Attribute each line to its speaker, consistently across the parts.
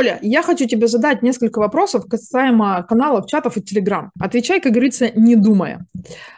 Speaker 1: Оля, я хочу тебе задать несколько вопросов касаемо каналов, чатов и Телеграм. Отвечай, как говорится, не думая.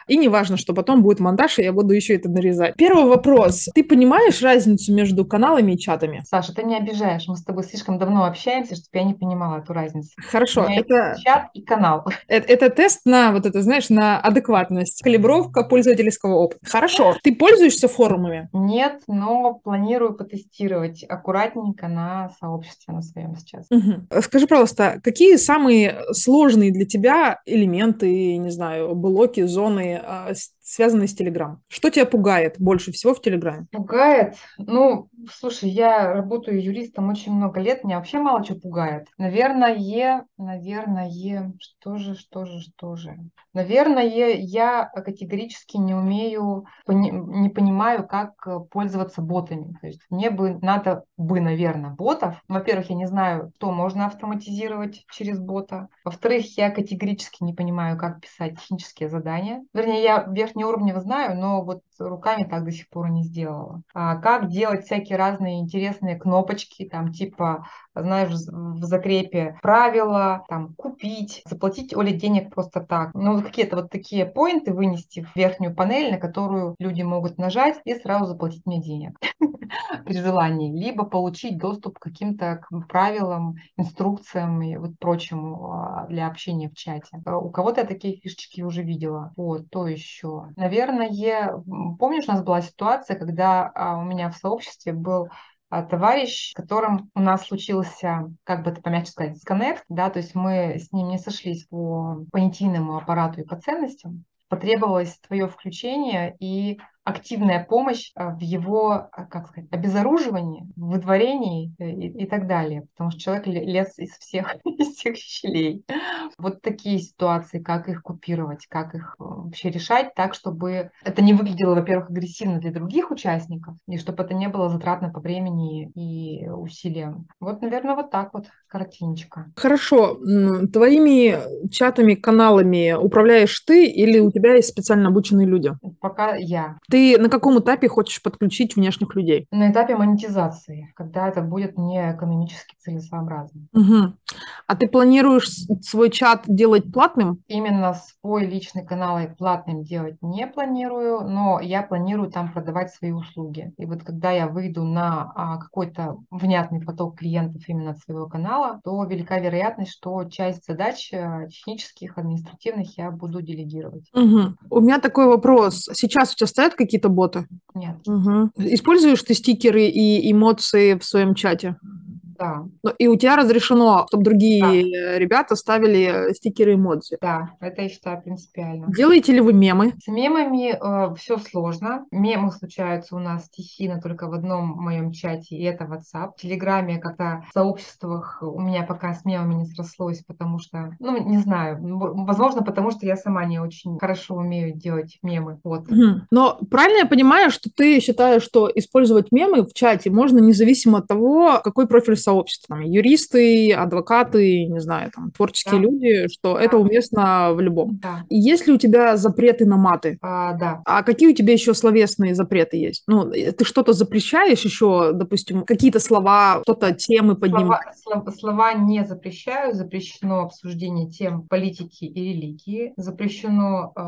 Speaker 1: И не важно, что потом будет монтаж, и я буду еще это нарезать. Первый вопрос. Ты понимаешь разницу между каналами и чатами?
Speaker 2: Саша, ты меня обижаешь. Мы с тобой слишком давно общаемся, чтобы я не понимала эту разницу.
Speaker 1: Хорошо, это,
Speaker 2: чат и канал.
Speaker 1: это, это тест на вот это, знаешь, на адекватность, калибровка пользовательского опыта. Хорошо. Ты пользуешься форумами?
Speaker 2: Нет, но планирую потестировать аккуратненько на сообществе на своем сейчас.
Speaker 1: Мгм. Скажи, пожалуйста, какие самые сложные для тебя элементы, не знаю, блоки, зоны, а, с- связанные с Телеграм? Что тебя пугает больше всего в Телеграме?
Speaker 2: Пугает? Ну, слушай, я работаю юристом очень много лет, меня вообще мало чего пугает. Наверное, наверное, что же, что же, что же. Наверное, я категорически не умею, не понимаю, как пользоваться ботами. То есть мне бы надо бы, наверное, ботов. Во-первых, я не знаю, что можно автоматизировать через бота. Во-вторых, я категорически не понимаю, как писать технические задания. Вернее, я верхний уровень знаю, но вот руками так до сих пор не сделала. А как делать всякие разные интересные кнопочки, там типа, знаешь, в закрепе правила, там купить, заплатить Оле денег просто так. Ну, какие-то вот такие поинты вынести в верхнюю панель, на которую люди могут нажать и сразу заплатить мне денег при желании, либо получить доступ к каким-то правилам, инструкциям и вот прочему а, для общения в чате. А У кого-то я такие фишечки уже видела. Вот, то еще. Наверное, помнишь, у нас была ситуация, когда а, у меня в сообществе был а, товарищ, с которым у нас случился, как бы это помягче сказать, дисконнект, да, то есть мы с ним не сошлись по понятийному аппарату и по ценностям, потребовалось твое включение и активная помощь а, в его, а, как сказать, обезоруживании, выдворении э, и, и так далее, потому что человек ле- лез из всех, из всех щелей. Вот такие ситуации, как их купировать, как их э, вообще решать так, чтобы это не выглядело, во-первых, агрессивно для других участников, и чтобы это не было затратно по времени и усилиям. Вот, наверное, вот так вот картиночка.
Speaker 1: Хорошо. Твоими чатами, каналами управляешь ты или у тебя есть специально обученные люди?
Speaker 2: Пока я.
Speaker 1: Ты на каком этапе хочешь подключить внешних людей?
Speaker 2: На этапе монетизации, когда это будет не экономически целесообразно.
Speaker 1: Мгм. А ты планируешь свой чат делать платным?
Speaker 2: Именно свой личный канал я платным делать не планирую, но я планирую там продавать свои услуги. И вот когда я выйду на а, какой-то внятный поток клиентов именно от своего канала, то велика вероятность, что часть задач э, технических, административных я буду делегировать.
Speaker 1: Мгм. У меня такой вопрос. Сейчас у тебя стоят какие-то боты?
Speaker 2: Нет,
Speaker 1: Мгм. Используешь ты стикеры и эмоции в своем чате?
Speaker 2: Да,
Speaker 1: Ну, И у тебя разрешено, чтобы другие э, ребята ставили стикеры эмодзи.
Speaker 2: да, это я считаю принципиально.
Speaker 1: Делаете ли вы мемы?
Speaker 2: С мемами все сложно. Мемы случаются у нас стихийно только в одном моем чате, и это WhatsApp. В Телеграме как-то в сообществах у меня пока с мемами не срослось, потому что, ну, не знаю, м, возможно, потому что я сама не очень хорошо умею делать мемы. Вот.
Speaker 1: Мгм. Но правильно я понимаю, что ты считаешь, что использовать мемы в чате можно независимо от того, какой профиль сообщества? Там, юристы, адвокаты, не знаю, там, творческие
Speaker 2: Да.
Speaker 1: люди, что это
Speaker 2: Да.
Speaker 1: уместно в любом.
Speaker 2: Да,
Speaker 1: Есть ли у тебя запреты на маты?
Speaker 2: А, да.
Speaker 1: А какие у тебя еще словесные запреты есть? Ну, э, ты что-то запрещаешь еще, допустим, какие-то слова, что-то темы поднимать?
Speaker 2: Слова, слов- слова не запрещаю. Запрещено обсуждение тем политики и религии. Запрещено э,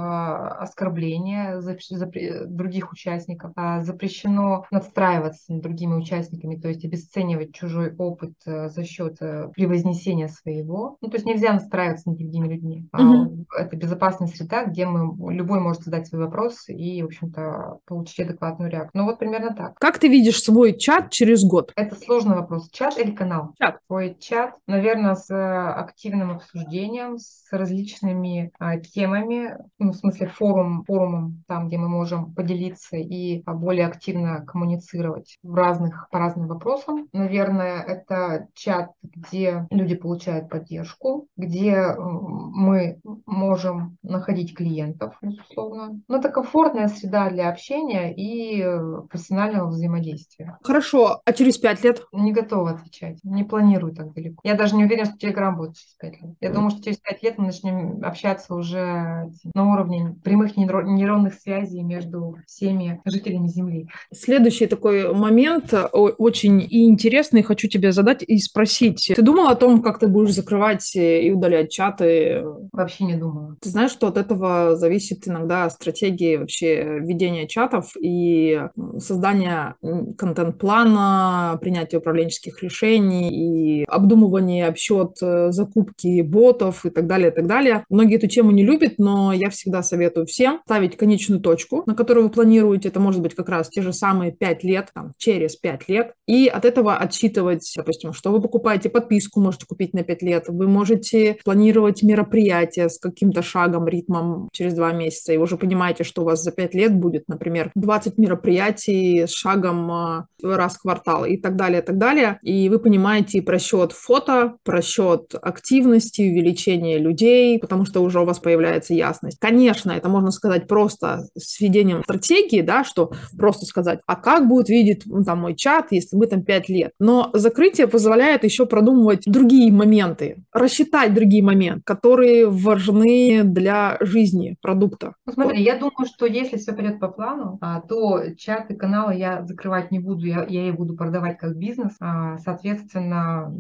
Speaker 2: оскорбление запрещ- запре- других участников. А, запрещено надстраиваться над другими участниками, то есть обесценивать чужой опыт э, за счет э, превознесения своего. Ну, то есть нельзя настраиваться над другими людьми. А,
Speaker 1: Мгм.
Speaker 2: это безопасная среда, где мы, любой может задать свой вопрос и, в общем-то, получить адекватную реакцию. Ну, вот примерно так.
Speaker 1: Как ты видишь свой чат через год?
Speaker 2: Это сложный вопрос. Чат или канал?
Speaker 1: Чат.
Speaker 2: Свой чат, наверное, с э, активным обсуждением, с различными а, темами, ну, в смысле форум, форумом, там, где мы можем поделиться и а, более активно коммуницировать в разных, по разным вопросам. Наверное, это чат, где люди получают поддержку, где м, мы можем находить клиентов, безусловно. Но это комфортная среда для общения и э, профессионального взаимодействия.
Speaker 1: Хорошо, а через пять лет?
Speaker 2: Не готова отвечать. Не планирую так далеко. Я даже не уверена, что Телеграм будет через 5 лет. Я думаю, что через 5 лет мы начнем общаться уже на уровне прямых нейро- нейронных связей между всеми жителями Земли.
Speaker 1: Следующий такой момент, э, очень интересный, хочу тебе задать и спросить. Ты думала о том, как ты будешь закрывать и удалять чаты?
Speaker 2: Вообще не думала.
Speaker 1: Ты знаешь, что от этого зависит иногда стратегия вообще ведения чатов и создания контент-плана, принятия управленческих решений и обдумывания обсчет э, закупки ботов и так далее, и так далее. Многие эту тему не любят, но я всегда советую всем ставить конечную точку, на которую вы планируете. Это может быть как раз те же самые 5 лет, там, через 5 лет. И от этого отсчитывать, допустим, что вы покупаете подписку, можете купить на 5 лет. Вы можете планировать мероприятия с каким-то шагом, ритмом через 2 месяца. И уже понимаете, что у вас за 5 лет будет, например, 20 мероприятий с шагом а, раз в квартал и так далее, и так далее. И вы понимаете просчет фото, просчет активности, увеличение людей, потому что уже у вас появляется ясность. Конечно, это можно сказать просто с введением стратегии, да, что просто сказать, а как будет видеть ну, там мой чат, если мы там 5 лет. Но закрытие позволяет еще продумывать другие моменты, рассчитать другие моменты, которые важны для жизни продукта.
Speaker 2: Ну, смотри, я думаю, что если все пойдет по плану, а, то чат и каналы я закрывать не буду, я, я их буду продавать как бизнес. А, соответственно,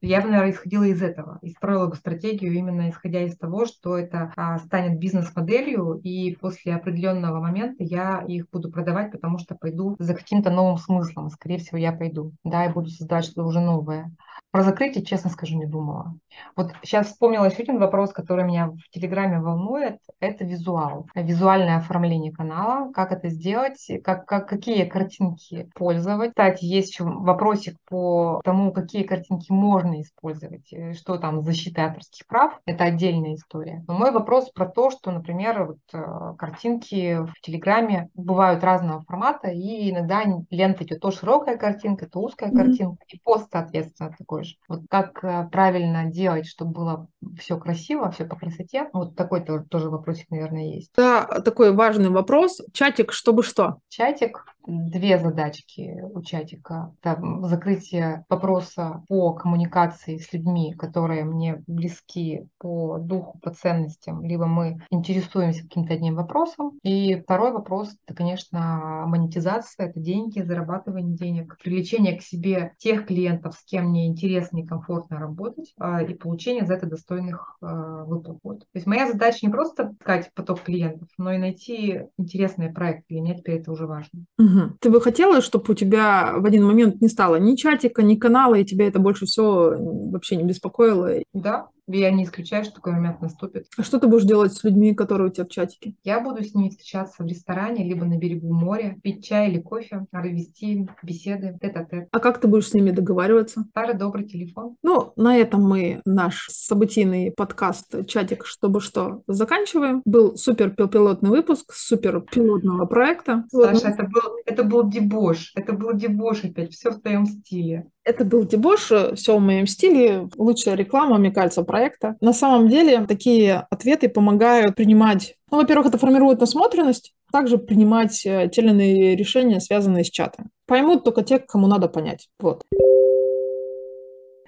Speaker 2: я бы, наверное, исходила из этого и бы стратегию именно исходя из того, что это а, станет бизнес-моделью, и после определенного момента я их буду продавать, потому что пойду за каким-то новым смыслом. Скорее всего, я пойду, да, и буду создавать что-то уже новое. Про закрытие, честно скажу, не думала. Вот сейчас вспомнила еще один вопрос, который меня в Телеграме волнует. Это визуал. Визуальное оформление канала. Как это сделать? Как, как, какие картинки пользовать? Кстати, есть еще вопросик по тому, какие картинки можно использовать. Э, что там защита авторских прав. Это отдельная история. Но мой вопрос про то, что, например, вот, э, картинки в Телеграме бывают разного формата, и иногда лента идет то широкая картинка, то узкая mm-hmm. картинка, и пост, соответственно, такой же. Вот как э, правильно делать, чтобы было все красиво, все по красоте? Вот такой тоже вопросик, наверное, есть.
Speaker 1: Да, такой важный вопрос. Чатик, чтобы что?
Speaker 2: Чатик две задачки у чатика. Там закрытие вопроса по коммуникации с людьми, которые мне близки по духу, по ценностям, либо мы интересуемся каким-то одним вопросом. И второй вопрос, это, конечно, монетизация, это деньги, зарабатывание денег, привлечение к себе тех клиентов, с кем мне интересно и комфортно работать, а, и получение за это достойных а, выплат. То есть моя задача не просто искать поток клиентов, но и найти интересные проекты. Для меня теперь это уже важно.
Speaker 1: Угу. Ты бы хотела, чтобы у тебя в один момент не стало ни чатика, ни канала, и тебя это больше все вообще не беспокоило?
Speaker 2: Да, я не исключаю, что такой момент наступит.
Speaker 1: А что ты будешь делать с людьми, которые у тебя в чатике?
Speaker 2: Я буду с ними встречаться в ресторане, либо на берегу моря, пить чай или кофе, вести беседы тет-а-тет.
Speaker 1: А как ты будешь с ними договариваться?
Speaker 2: Старый добрый телефон.
Speaker 1: Ну, на этом мы наш событийный подкаст «Чатик, чтобы что» заканчиваем. Был супер пилотный выпуск супер пилотного проекта.
Speaker 2: Саша, вот. это, был, это был дебош. Это был дебош опять. Все в твоем стиле.
Speaker 1: Это был дебош, все в моем стиле, лучшая реклама, мне кажется, проекта. На самом деле такие ответы помогают принимать, ну, во-первых, это формирует насмотренность, также принимать э, те или иные решения, связанные с чатом. Поймут только те, кому надо понять. Вот.